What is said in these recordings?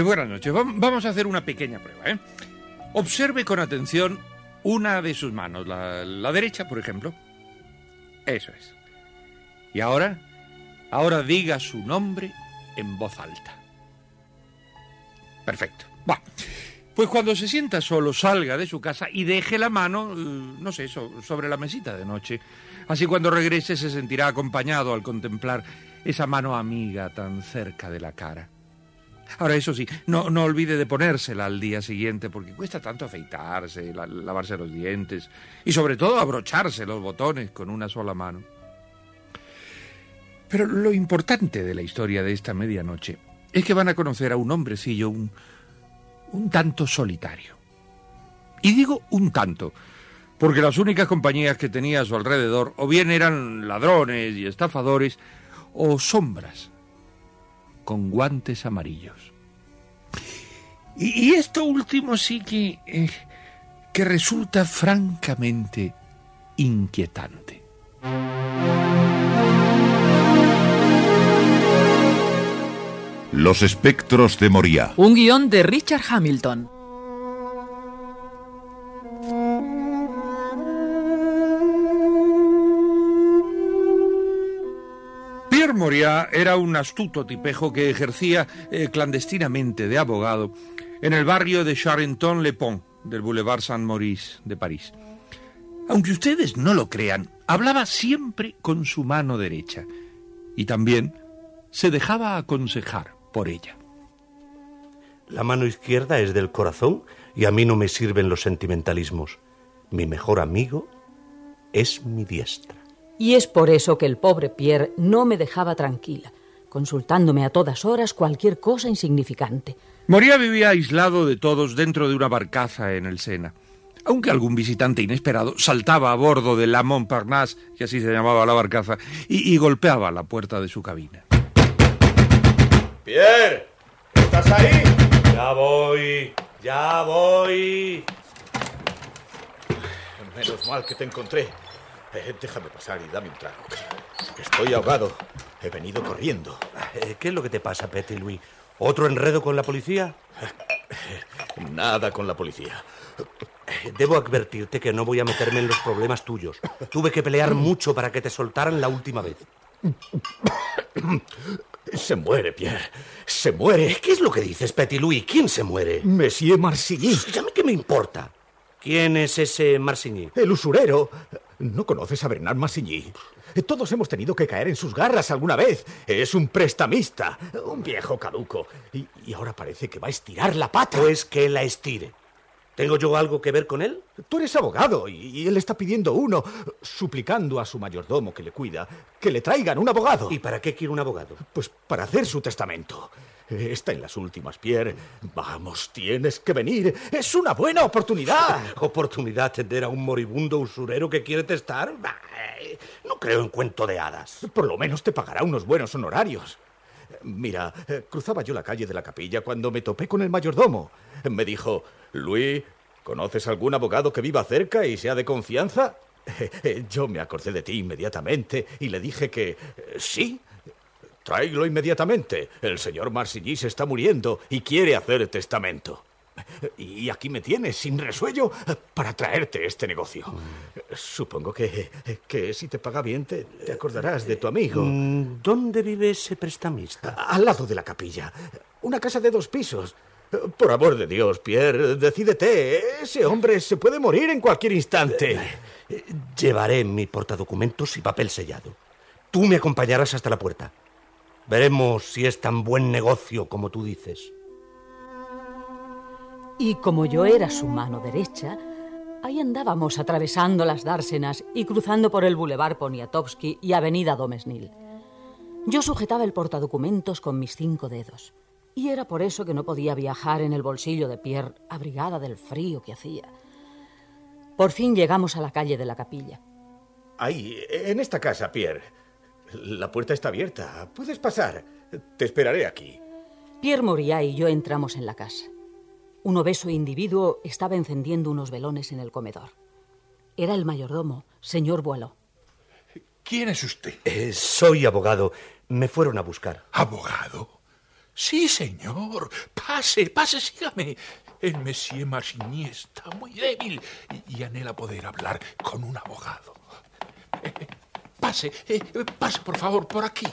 Eh, buenas noches. Vam- Vamos a hacer una pequeña prueba. ¿eh? Observe con atención una de sus manos, la, la derecha, por ejemplo. Eso es. Y ahora, ahora diga su nombre en voz alta. Perfecto. Va. Pues cuando se sienta solo, salga de su casa y deje la mano, eh, no sé, so- sobre la mesita de noche. Así cuando regrese se sentirá acompañado al contemplar esa mano amiga tan cerca de la cara. Ahora, eso sí, no, no olvide de ponérsela al día siguiente porque cuesta tanto afeitarse, la- lavarse los dientes y sobre todo abrocharse los botones con una sola mano. Pero lo importante de la historia de esta medianoche es que van a conocer a un hombrecillo un, un tanto solitario. Y digo un tanto, porque las únicas compañías que tenía a su alrededor o bien eran ladrones y estafadores o sombras con guantes amarillos. Y, y esto último sí que, eh, que resulta francamente inquietante. Los espectros de Moria. Un guion de Richard Hamilton. Moria era un astuto tipejo que ejercía eh, clandestinamente de abogado en el barrio de Charenton-le-Pont del Boulevard Saint-Maurice de París. Aunque ustedes no lo crean, hablaba siempre con su mano derecha y también se dejaba aconsejar por ella. La mano izquierda es del corazón y a mí no me sirven los sentimentalismos. Mi mejor amigo es mi diestra. Y es por eso que el pobre Pierre no me dejaba tranquila, consultándome a todas horas cualquier cosa insignificante. Moria vivía aislado de todos dentro de una barcaza en el Sena. Aunque algún visitante inesperado saltaba a bordo de la Montparnasse, que así se llamaba la barcaza, y, y golpeaba la puerta de su cabina. Pierre, ¿estás ahí? Ya voy, ya voy. Menos mal que te encontré. Eh, déjame pasar y dame un trago. Estoy ahogado. He venido corriendo. Eh, ¿Qué es lo que te pasa, Petit Louis? ¿Otro enredo con la policía? Nada con la policía. Eh, Debo advertirte que no voy a meterme en los problemas tuyos. Tuve que pelear mucho para que te soltaran la última vez. Se muere, Pierre. Se muere. ¿Qué es lo que dices, Petit Louis? ¿Quién se muere? Monsieur Marsigny. ¿Y a mí qué me importa? ¿Quién es ese Marsigny? El usurero. ¿No conoces a Bernard Marsigny? Todos hemos tenido que caer en sus garras alguna vez. Es un prestamista. Un viejo caduco. Y, y ahora parece que va a estirar la pata. Pues que la estire. ¿Tengo yo algo que ver con él? Tú eres abogado y, y él está pidiendo uno, suplicando a su mayordomo que le cuida que le traigan un abogado. ¿Y para qué quiere un abogado? Pues para hacer su testamento. Está en las últimas, Pierre. Vamos, tienes que venir. Es una buena oportunidad. ¿Oportunidad de atender a un moribundo usurero que quiere testar? Eh, No creo en cuento de hadas. Por lo menos te pagará unos buenos honorarios. Mira, eh, cruzaba yo la calle de la capilla cuando me topé con el mayordomo. Me dijo, Luis, ¿conoces algún abogado que viva cerca y sea de confianza? Yo me acordé de ti inmediatamente y le dije que eh, sí. Tráiglo inmediatamente. El señor Marsigny se está muriendo y quiere hacer testamento. Y aquí me tienes, sin resuello, para traerte este negocio. Supongo que, que si te paga bien te, te acordarás de tu amigo. Mm, ¿Dónde vive ese prestamista? Al lado de la capilla. Una casa de dos pisos. Por amor de Dios, Pierre, decídete. Ese hombre se puede morir en cualquier instante. Eh, Llevaré mi portadocumentos y papel sellado. Tú me acompañarás hasta la puerta. Veremos si es tan buen negocio como tú dices. Y como yo era su mano derecha, ahí andábamos atravesando las dársenas y cruzando por el Boulevard Poniatowski y Avenida Domesnil. Yo sujetaba el portadocumentos con mis cinco dedos. Y era por eso que no podía viajar en el bolsillo de Pierre, abrigada del frío que hacía. Por fin llegamos a la calle de la capilla. Ahí, en esta casa, Pierre. La puerta está abierta. Puedes pasar. Te esperaré aquí. Pierre Moriá y yo entramos en la casa. Un obeso individuo estaba encendiendo unos velones en el comedor. Era el mayordomo, señor Boileau. ¿Quién es usted? Eh, soy abogado. Me fueron a buscar. ¿Abogado? Sí, señor. Pase, pase, sígame. El Monsieur Marsigny está muy débil y, anhela poder hablar con un abogado. Pase, eh, pase, por favor, por aquí.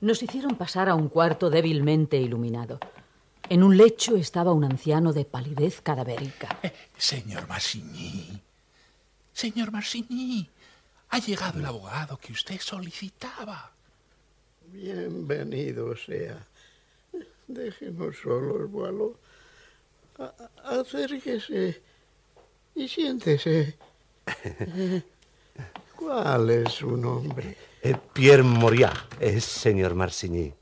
Nos hicieron pasar a un cuarto débilmente iluminado. En un lecho estaba un anciano de palidez cadavérica. Eh, señor Marsigny. Señor Marsigny. Ha llegado el abogado que usted solicitaba. Bienvenido sea. Déjenos solos, Boileau. Acérquese y siéntese. ¿Cuál es su nombre? Eh, Pierre Moriac, es señor Marsigny.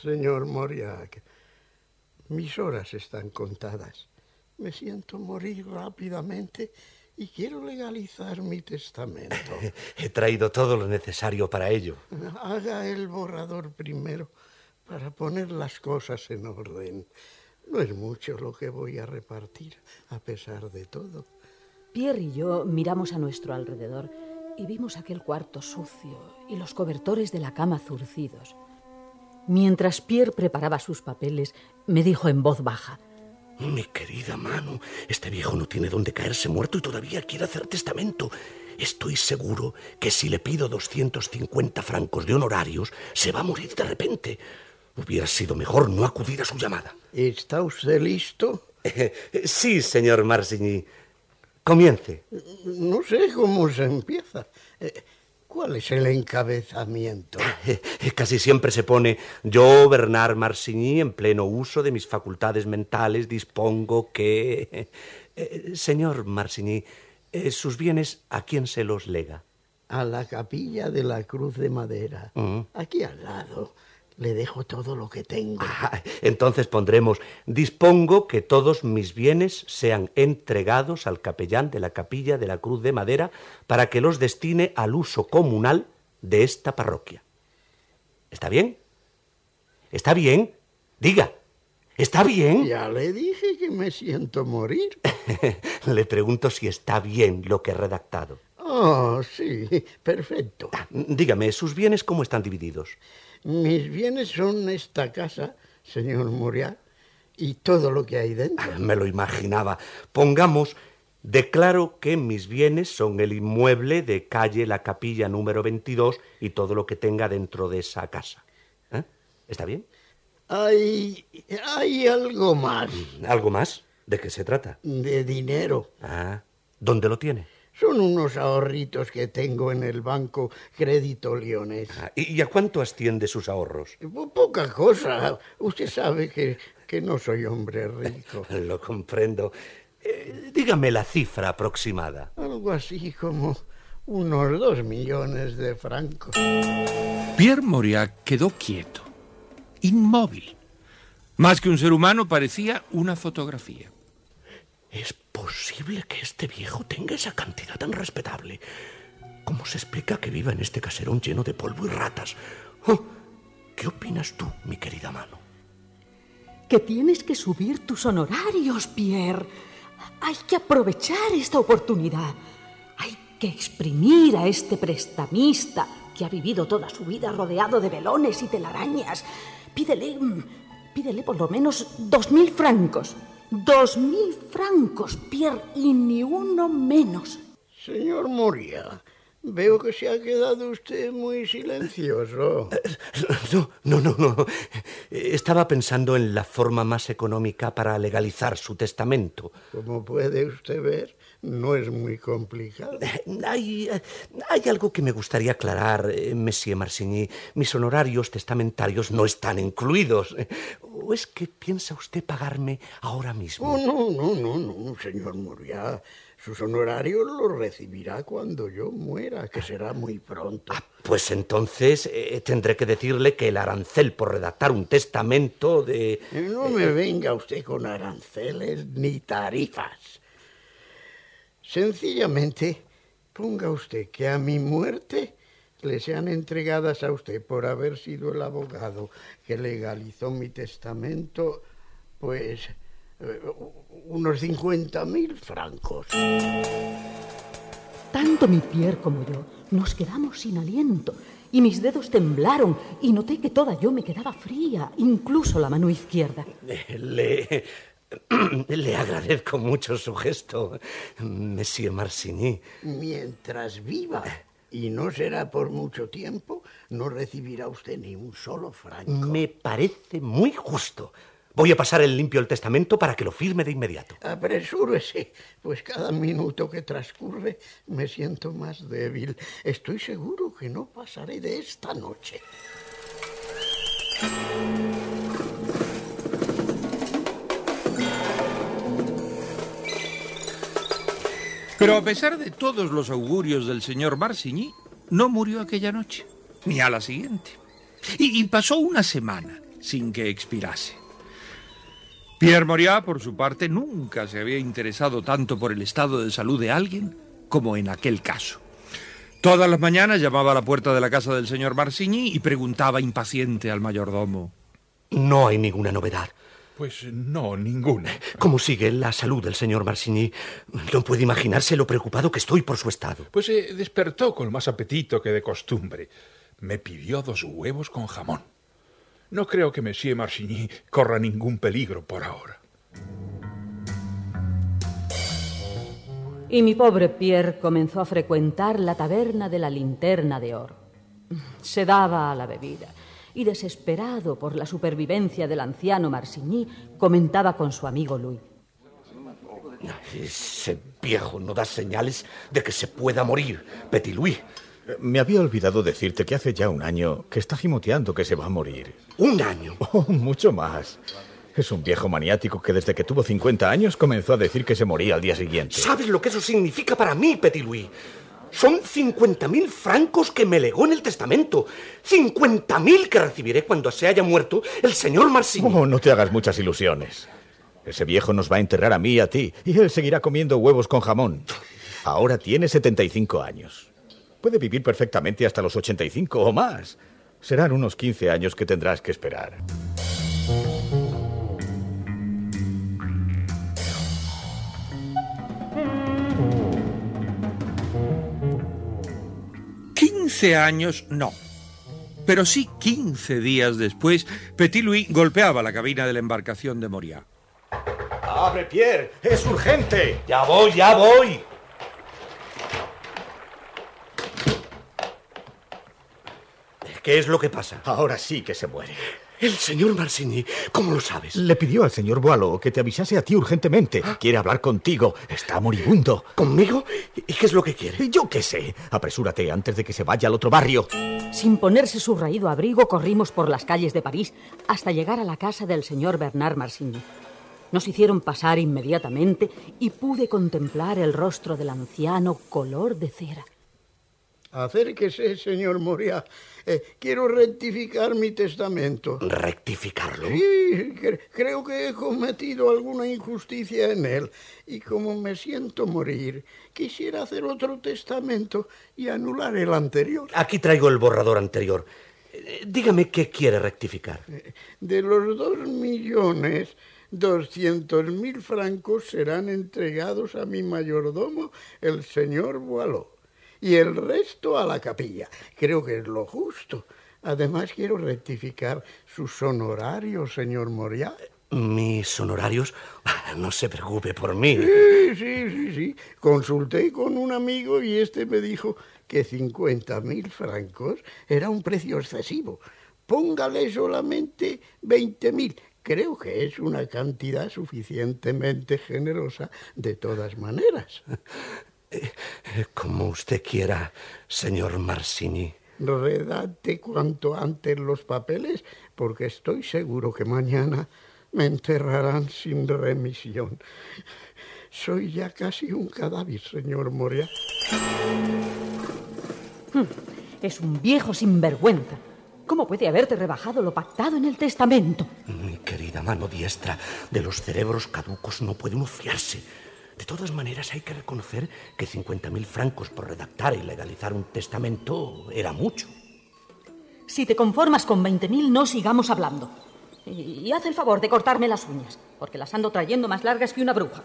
Señor Moriac, mis horas están contadas. Me siento morir rápidamente y quiero legalizar mi testamento. He traído todo lo necesario para ello. Haga el borrador primero para poner las cosas en orden. No es mucho lo que voy a repartir, a pesar de todo. Pierre y yo miramos a nuestro alrededor y vimos aquel cuarto sucio y los cobertores de la cama zurcidos. Mientras Pierre preparaba sus papeles, me dijo en voz baja, Mi querida mano, este viejo no tiene dónde caerse muerto y todavía quiere hacer testamento. Estoy seguro que si le pido 250 francos de honorarios, se va a morir de repente. Hubiera sido mejor no acudir a su llamada. ¿Está usted listo? sí, señor Marsigny. Comience. No sé cómo se empieza. Eh, ¿Cuál es el encabezamiento? Casi siempre se pone yo, Bernard Marsigny, en pleno uso de mis facultades mentales, dispongo que... Eh, señor Marsigny, eh, sus bienes, ¿a quién se los lega? A la capilla de la Cruz de Madera, Mm. aquí al lado. Le dejo todo lo que tengo. Ah, entonces pondremos, dispongo que todos mis bienes sean entregados al capellán de la capilla de la Cruz de Madera para que los destine al uso comunal de esta parroquia. ¿Está bien? ¿Está bien? Diga, ¿está bien? Ya le dije que me siento morir. Le pregunto si está bien lo que he redactado. Oh, sí, perfecto. Dígame, ¿sus bienes cómo están divididos? Mis bienes son esta casa, señor Muriat, y todo lo que hay dentro. Ah, Me lo imaginaba. Pongamos, declaro que mis bienes son el inmueble de calle La Capilla número 22 y todo lo que tenga dentro de esa casa. ¿Eh? ¿Está bien? Hay, hay algo más ¿Algo más? ¿De qué se trata? de dinero. Ah, ¿dónde lo tiene? Son unos ahorritos que tengo en el banco Crédito Leones. Ah, ¿Y a cuánto asciende sus ahorros? Po- Poca cosa. Usted sabe que, que no soy hombre rico. Lo comprendo. Eh, dígame la cifra aproximada. Algo así como unos dos millones de francos. Pierre Moriac quedó quieto, inmóvil. Más que un ser humano, parecía una fotografía. ¿Es posible que este viejo tenga esa cantidad tan respetable? ¿Cómo se explica que viva en este caserón lleno de polvo y ratas? Oh, ¿Qué opinas tú, mi querida mano? Que tienes que subir tus honorarios, Pierre. Hay que aprovechar esta oportunidad. Hay que exprimir a este prestamista que ha vivido toda su vida rodeado de velones y telarañas. Pídele, mm, Pídele por lo menos dos mil francos. Dos mil francos, Pierre, y ni uno menos. Señor Moria, veo que se ha quedado usted muy silencioso. No, no, no, no. Estaba pensando en la forma más económica para legalizar su testamento. Como puede usted ver, no es muy complicado. Hay, hay algo que me gustaría aclarar, eh, Monsieur Marsigny. Mis honorarios testamentarios no están incluidos. ¿O es que piensa usted pagarme ahora mismo? Oh, no, no, no, no, señor Moria. Sus honorarios los recibirá cuando yo muera, que será muy pronto. Ah, pues entonces eh, tendré que decirle que el arancel por redactar un testamento de... Eh, no me venga usted con aranceles ni tarifas. Sencillamente, ponga usted que a mi muerte le sean entregadas a usted por haber sido el abogado que legalizó mi testamento, pues eh, unos cincuenta mil francos. Tanto mi Pierre como yo nos quedamos sin aliento y mis dedos temblaron y noté que toda yo me quedaba fría, incluso la mano izquierda. Le, le agradezco mucho su gesto, Monsieur Marsigny. Mientras viva, y no será por mucho tiempo, no recibirá usted ni un solo franco. Me parece muy justo. Voy a pasar el limpio el testamento para que lo firme de inmediato. Apresúrese, pues cada minuto que transcurre me siento más débil. Estoy seguro que no pasaré de esta noche. Pero a pesar de todos los augurios del señor Marsigny, no murió aquella noche, ni a la siguiente. Y, y pasó una semana sin que expirase. Pierre Moriat, por su parte, nunca se había interesado tanto por el estado de salud de alguien como en aquel caso. Todas las mañanas llamaba a la puerta de la casa del señor Marsigny y preguntaba impaciente al mayordomo. No hay ninguna novedad. Pues no, ninguna. ¿Cómo sigue la salud del señor Marsigny? No puede imaginarse lo preocupado que estoy por su estado. Pues eh, despertó con más apetito que de costumbre. Me pidió dos huevos con jamón. No creo que Monsieur Marsigny corra ningún peligro por ahora. Y mi pobre Pierre comenzó a frecuentar la taberna de la linterna de oro. Se daba a la bebida y, desesperado por la supervivencia del anciano Marsigny, comentaba con su amigo Louis. Ese viejo no da señales de que se pueda morir, Petit Louis. Me había olvidado decirte que hace ya un año que está gimoteando que se va a morir. ¿Un año? Oh, mucho más. Es un viejo maniático que desde que tuvo 50 años comenzó a decir que se moría al día siguiente. ¿Sabes lo que eso significa para mí, Petit Louis? Son 50.000 francos que me legó en el testamento. 50.000 que recibiré cuando se haya muerto el señor Marsigny. Oh, no te hagas muchas ilusiones. Ese viejo nos va a enterrar a mí y a ti, y él seguirá comiendo huevos con jamón. Ahora tiene 75 años. Puede vivir perfectamente hasta los 85 o más. Serán unos 15 años que tendrás que esperar. Quince años no. Pero sí quince días después, Petit Louis golpeaba la cabina de la embarcación de Moria. ¡Abre, Pierre! ¡Es urgente! Ya voy, ya voy. ¿Qué es lo que pasa? Ahora sí que se muere. El señor Marsigny, ¿cómo lo sabes? Le pidió al señor Boileau que te avisase a ti urgentemente. Quiere hablar contigo. Está moribundo. ¿Conmigo? ¿Y qué es lo que quiere? Yo qué sé. Apresúrate antes de que se vaya al otro barrio. Sin ponerse su raído abrigo, corrimos por las calles de París hasta llegar a la casa del señor Bernard Marsigny. Nos hicieron pasar inmediatamente y pude contemplar el rostro del anciano color de cera. Acérquese, señor Moria. Eh, quiero rectificar mi testamento. ¿Rectificarlo? Sí, cre- creo que he cometido alguna injusticia en él. Y como me siento morir, quisiera hacer otro testamento y anular el anterior. Aquí traigo el borrador anterior. Eh, Dígame qué quiere rectificar. De los dos millones, doscientos mil francos serán entregados a mi mayordomo, el señor Boileau, y el resto a la capilla. Creo que es lo justo. Además, quiero rectificar sus honorarios, señor Moria. Mis honorarios, no se preocupe por mí. Sí, sí, sí, sí. Consulté con un amigo y este me dijo que 50 mil francos era un precio excesivo. Póngale solamente 20 mil. Creo que es una cantidad suficientemente generosa de todas maneras. Eh, como usted quiera, señor Marsini. Redacte cuanto antes los papeles, porque estoy seguro que mañana me enterrarán sin remisión. Soy ya casi un cadáver, señor Moria. Hmm, es un viejo sinvergüenza. ¿Cómo puede haberte rebajado lo pactado en el testamento? Mi querida mano diestra, de los cerebros caducos no puede uno fiarse. De todas maneras, hay que reconocer que 50.000 francos por redactar y legalizar un testamento era mucho. Si te conformas con 20.000, no sigamos hablando. Y, haz el favor de cortarme las uñas, porque las ando trayendo más largas que una bruja.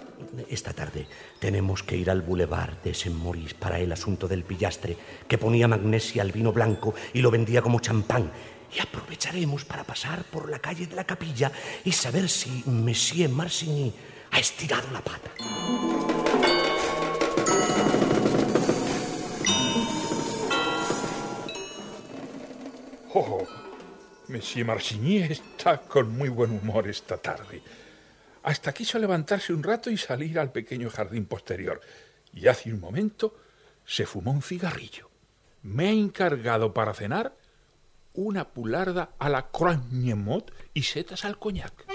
Esta tarde tenemos que ir al boulevard de Saint Maurice para el asunto del pillastre, que ponía magnesia al vino blanco y lo vendía como champán. Y aprovecharemos para pasar por la calle de la capilla y saber si Monsieur Marsigny ha estirado la pata. Oh, Monsieur Marsigny está con muy buen humor esta tarde. Hasta quiso levantarse un rato y salir al pequeño jardín posterior. Y hace un momento se fumó un cigarrillo. Me ha encargado para cenar una pularda a la croix y setas al coñac.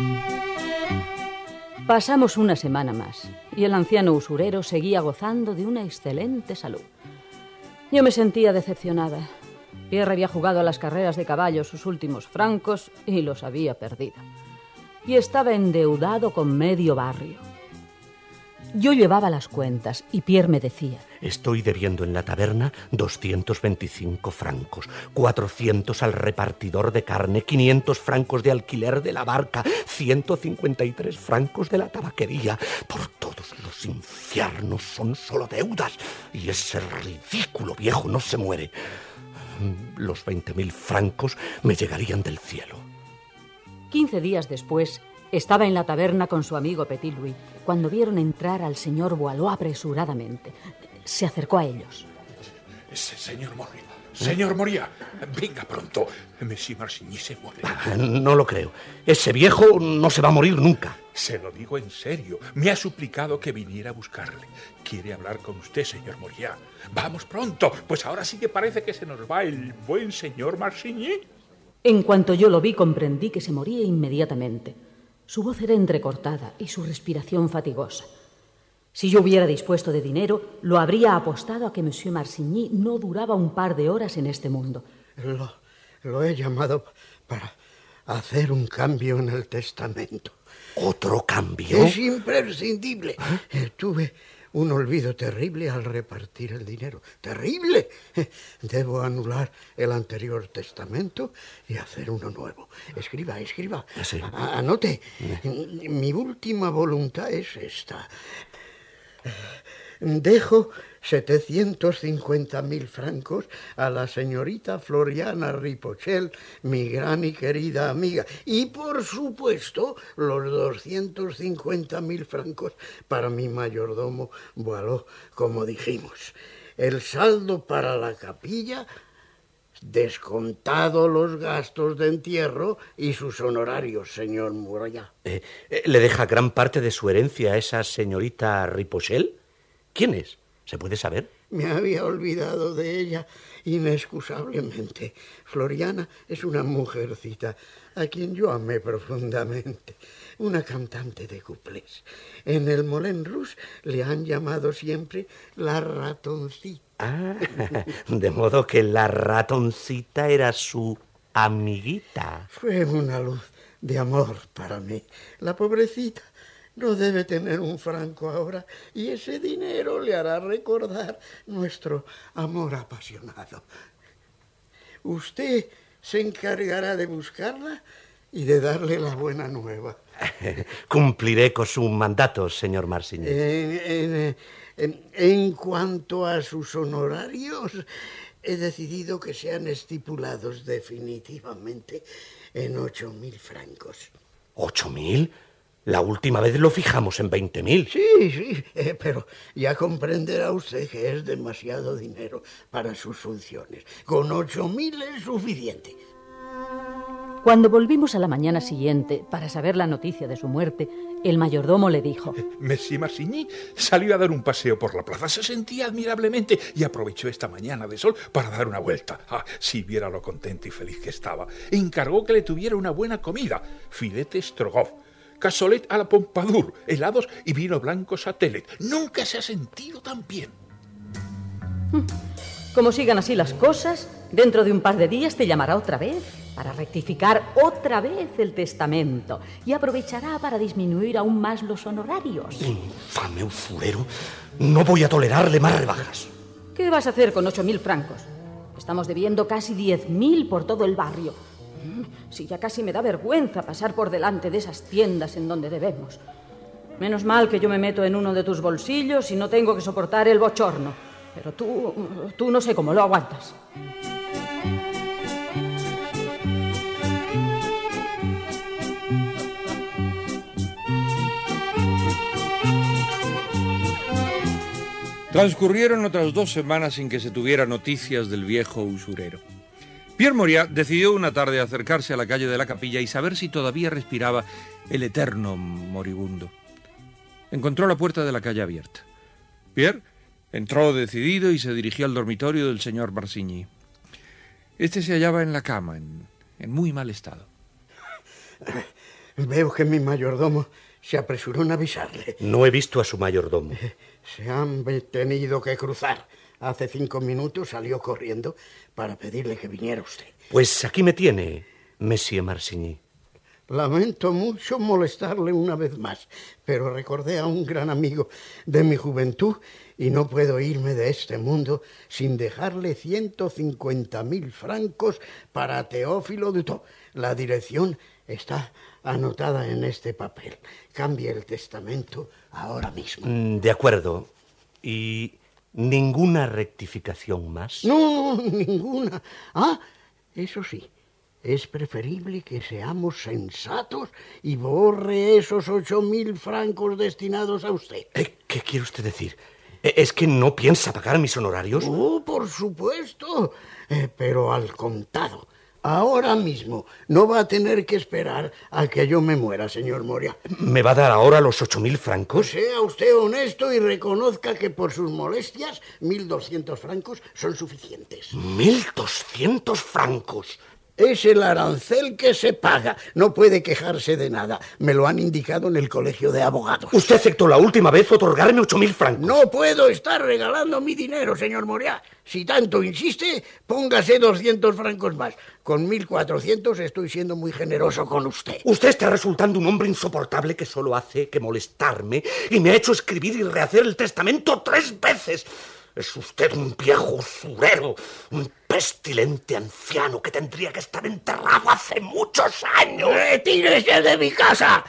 Pasamos una semana más y el anciano usurero seguía gozando de una excelente salud. Yo me sentía decepcionada. Pierre había jugado a las carreras de caballo sus últimos francos y los había perdido. Y estaba endeudado con medio barrio. Yo llevaba las cuentas y Pierre me decía... Estoy debiendo en la taberna 225 francos, 400 al repartidor de carne, 500 francos de alquiler de la barca, 153 francos de la tabaquería. Por todos los infiernos son solo deudas y ese ridículo viejo no se muere. Los 20.000 francos me llegarían del cielo. Quince días después, estaba en la taberna con su amigo Petit Louis cuando vieron entrar al señor Boileau apresuradamente. Se acercó a ellos. Señor Moria, señor Moria, venga pronto. Monsieur Marsigny se muere. Ah, no lo creo. Ese viejo no se va a morir nunca. Se lo digo en serio. Me ha suplicado que viniera a buscarle. Quiere hablar con usted, señor Moria. Vamos pronto, pues ahora sí que parece que se nos va el buen señor Marsigny. En cuanto yo lo vi, comprendí que se moría inmediatamente. Su voz era entrecortada y su respiración fatigosa. Si yo hubiera dispuesto de dinero, lo habría apostado a que Monsieur Marsigny no duraba un par de horas en este mundo. Lo, lo he llamado para hacer un cambio en el testamento. ¿Otro cambio? Es imprescindible. Eh, tuve un olvido terrible al repartir el dinero. ¡Terrible! Debo anular el anterior testamento y hacer uno nuevo. Escriba, escriba. Ah, ¿Sí? Anote. ¿Sí? Mi última voluntad es esta. Dejo 750 mil francos a la señorita Floriana Ripochel, mi gran y querida amiga. Y por supuesto, los 250 mil francos para mi mayordomo Boileau, como dijimos. El saldo para la capilla descontado los gastos de entierro y sus honorarios, señor Muralla. Eh, eh, ¿Le deja gran parte de su herencia a esa señorita Ripochel? ¿Quién es? ¿Se puede saber? Me había olvidado de ella inexcusablemente. Floriana es una mujercita a quien yo amé profundamente, una cantante de cuplés. En el Moulin Rouge le han llamado siempre la ratoncita. Ah, de modo que la ratoncita era su amiguita. Fue una luz de amor para mí. La pobrecita no debe tener un franco ahora y ese dinero le hará recordar nuestro amor apasionado. Usted se encargará de buscarla y de darle la buena nueva. Cumpliré con su mandato, señor Marsigny. En, en, cuanto a sus honorarios, he decidido que sean estipulados definitivamente en ocho mil francos. ¿Ocho mil? La última vez lo fijamos en veinte mil. Sí, sí, eh, pero ya comprenderá usted que es demasiado dinero para sus funciones. Con ocho mil es suficiente. Cuando volvimos a la mañana siguiente para saber la noticia de su muerte, el mayordomo le dijo: Monsieur Marsigny salió a dar un paseo por la plaza. Se sentía admirablemente y aprovechó esta mañana de sol para dar una vuelta. Ah, si viera lo contento y feliz que estaba. Encargó que le tuviera una buena comida: filete strogoff, casolet a la pompadour, helados y vino blanco satelet. Nunca se ha sentido tan bien. Como sigan así las cosas, dentro de un par de días te llamará otra vez para rectificar otra vez el testamento y aprovechará para disminuir aún más los honorarios. Infame usurero. No voy a tolerarle más rebajas. ¿Qué vas a hacer con ocho mil francos? Estamos debiendo casi diez mil por todo el barrio. Si ya casi me da vergüenza pasar por delante de esas tiendas en donde debemos. Menos mal que yo me meto en uno de tus bolsillos y no tengo que soportar el bochorno. Pero tú, tú no sé cómo lo aguantas. Transcurrieron otras dos semanas sin que se tuviera noticias del viejo usurero. Pierre Moria decidió una tarde acercarse a la calle de la capilla y saber si todavía respiraba el eterno moribundo. Encontró la puerta de la calle abierta. Pierre entró decidido y se dirigió al dormitorio del señor Marsigny. Este se hallaba en la cama, en, en muy mal estado. Veo que mi mayordomo se apresuró en avisarle. No he visto a su mayordomo. Se han tenido que cruzar. Hace cinco minutos salió corriendo para pedirle que viniera usted. Pues aquí me tiene, Monsieur Marsigny. Lamento mucho molestarle una vez más, pero recordé a un gran amigo de mi juventud y no puedo irme de este mundo sin dejarle 150 mil francos para Teófilo Dutó. La dirección está anotada en este papel. Cambie el testamento ahora mismo. Mm, De acuerdo. ¿Y ninguna rectificación más? No, ninguna. Ah, eso sí. Es preferible que seamos sensatos y borre esos ocho mil francos destinados a usted. Eh, ¿Qué quiere usted decir? Eh, ¿Es que no piensa pagar mis honorarios? Oh, por supuesto. Eh, pero al contado. Ahora mismo. No va a tener que esperar a que yo me muera, señor Moria. ¿Me va a dar ahora los ocho mil francos? Sea usted honesto y reconozca que por sus molestias, 1.200 francos son suficientes. ¿Mil doscientos francos? Es el arancel que se paga. No puede quejarse de nada. Me lo han indicado en el colegio de abogados. Usted aceptó la última vez otorgarme ocho mil francos. No puedo estar regalando mi dinero, señor Moria. Si tanto insiste, póngase 200 francos más. Con 1.400 estoy siendo muy generoso con usted. Usted está resultando un hombre insoportable que solo hace que molestarme y me ha hecho escribir y rehacer el testamento tres veces. Es usted un viejo usurero, un pestilente anciano que tendría que estar enterrado hace muchos años. ¡Retírese de mi casa!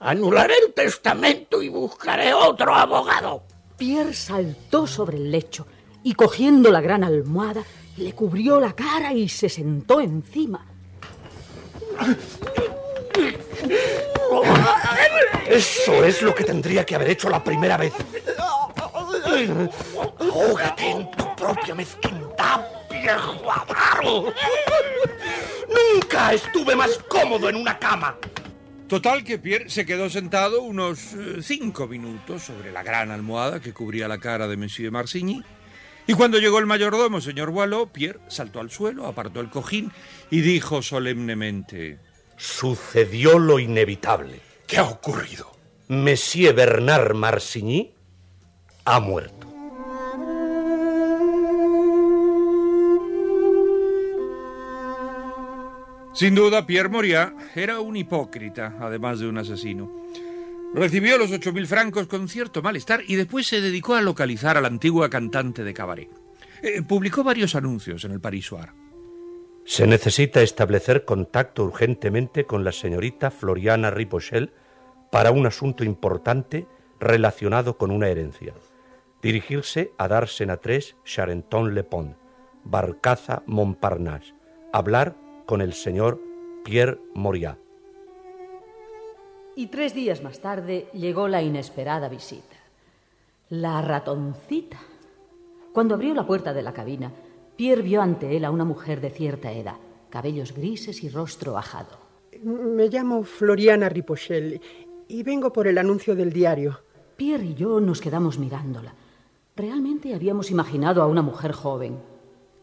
Anularé el testamento y buscaré otro abogado. Pierre saltó sobre el lecho y cogiendo la gran almohada le cubrió la cara y se sentó encima. Eso es lo que tendría que haber hecho la primera vez. Ahógate en tu propia mezquindad, viejo avaro. Nunca estuve más cómodo en una cama. Total que Pierre se quedó sentado unos eh, cinco minutos sobre la gran almohada que cubría la cara de Monsieur Marsigny. Y cuando llegó el mayordomo, señor Boileau, Pierre saltó al suelo, apartó el cojín y dijo solemnemente: Sucedió lo inevitable. ¿Qué ha ocurrido? Monsieur Bernard Marsigny ha muerto. Sin duda, Pierre Moria era un hipócrita, además de un asesino. Recibió los ocho mil francos con cierto malestar y después se dedicó a localizar a la antigua cantante de cabaret. Eh, publicó varios anuncios en el Parisoir. Se necesita establecer contacto urgentemente con la señorita Floriana Ripochel para un asunto importante relacionado con una herencia. Dirigirse a Darsen a 3 Charenton-le-Pont. Barcaza Montparnasse. Hablar con el señor Pierre Moriat. Y tres días más tarde llegó la inesperada visita. La ratoncita. Cuando abrió la puerta de la cabina, Pierre vio ante él a una mujer de cierta edad, cabellos grises y rostro ajado. Me llamo Floriana Ripochel y vengo por el anuncio del diario. Pierre y yo nos quedamos mirándola. Realmente habíamos imaginado a una mujer joven.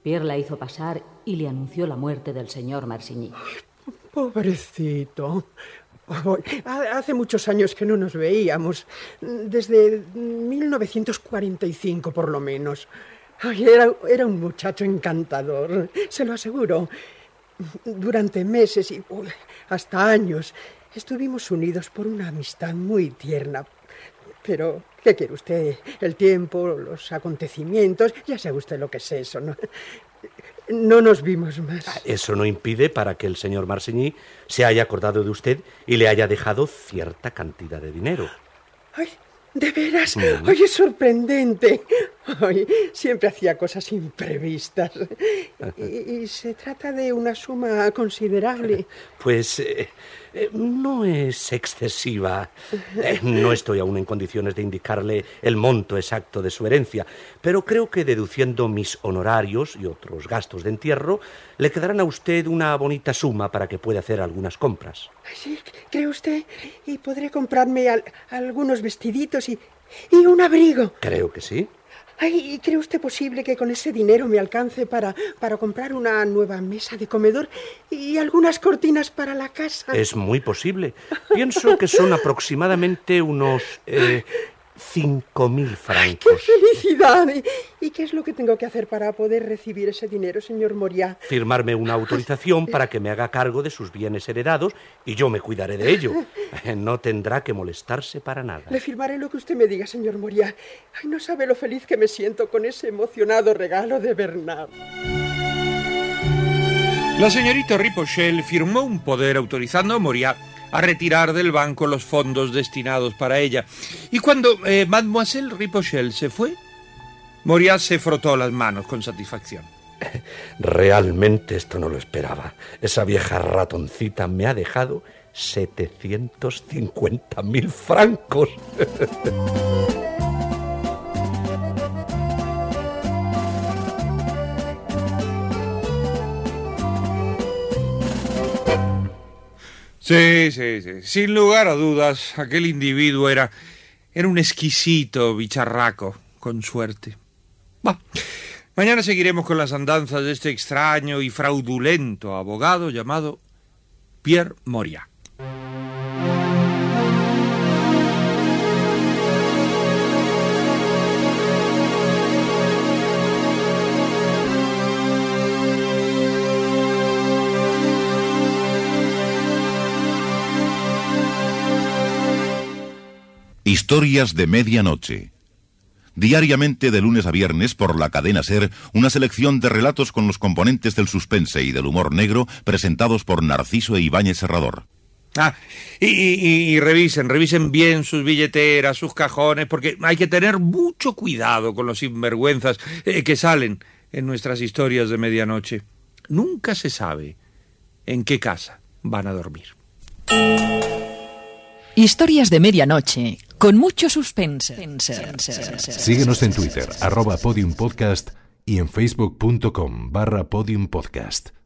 Pierre la hizo pasar y le anunció la muerte del señor Marsigny. Pobrecito. Hace muchos años que no nos veíamos, desde 1945 por lo menos. era, era un muchacho encantador, se lo aseguro. Durante meses y hasta años estuvimos unidos por una amistad muy tierna. Pero, ¿qué quiere usted? El tiempo, los acontecimientos, ya sabe usted lo que es eso, ¿no? No nos vimos más. Ah, eso no impide para que el señor Marsigny se haya acordado de usted y le haya dejado cierta cantidad de dinero. Ay, ¿De veras? Oye, es sorprendente. Ay, siempre hacía cosas imprevistas. Y, se trata de una suma considerable. Pues eh, eh, no es excesiva. Eh, no estoy aún en condiciones de indicarle el monto exacto de su herencia, pero creo que deduciendo mis honorarios y otros gastos de entierro, le quedarán a usted una bonita suma para que pueda hacer algunas compras. ¿Sí? ¿Cree usted? Y podré comprarme algunos vestiditos y, y un abrigo. Creo que sí. ¿Cree usted posible que con ese dinero me alcance para, para comprar una nueva mesa de comedor y algunas cortinas para la casa? Es muy posible. Pienso que son aproximadamente unos eh, Cinco mil francos. ¡Qué felicidad! ¿Y qué es lo que tengo que hacer para poder recibir ese dinero, señor Moria? Firmarme una autorización para que me haga cargo de sus bienes heredados y yo me cuidaré de ello. No tendrá que molestarse para nada. Le firmaré lo que usted me diga, señor Moria. Ay, no sabe lo feliz que me siento con ese emocionado regalo de Bernard. La señorita Ripochel firmó un poder autorizando a Moria a retirar del banco los fondos destinados para ella. Y cuando eh, Mademoiselle Ripochel se fue, Moriat se frotó las manos con satisfacción. Realmente esto no lo esperaba. Esa vieja ratoncita me ha dejado 750 mil francos. Sí, sí, sí. Sin lugar a dudas, aquel individuo era, era un exquisito bicharraco, con suerte. mañana seguiremos con las andanzas de este extraño y fraudulento abogado llamado Pierre Moria. Historias de Medianoche. Diariamente de lunes a viernes por la cadena Ser, una selección de relatos con los componentes del suspense y del humor negro presentados por Narciso e Ibáñez Serrador. Ah, y, revisen, revisen bien sus billeteras, sus cajones, porque hay que tener mucho cuidado con los sinvergüenzas eh, que salen en nuestras historias de medianoche. Nunca se sabe en qué casa van a dormir. Historias de medianoche, con mucho suspense. Síguenos en Twitter, arroba podiumpodcast y en facebook.com barra podiumpodcast.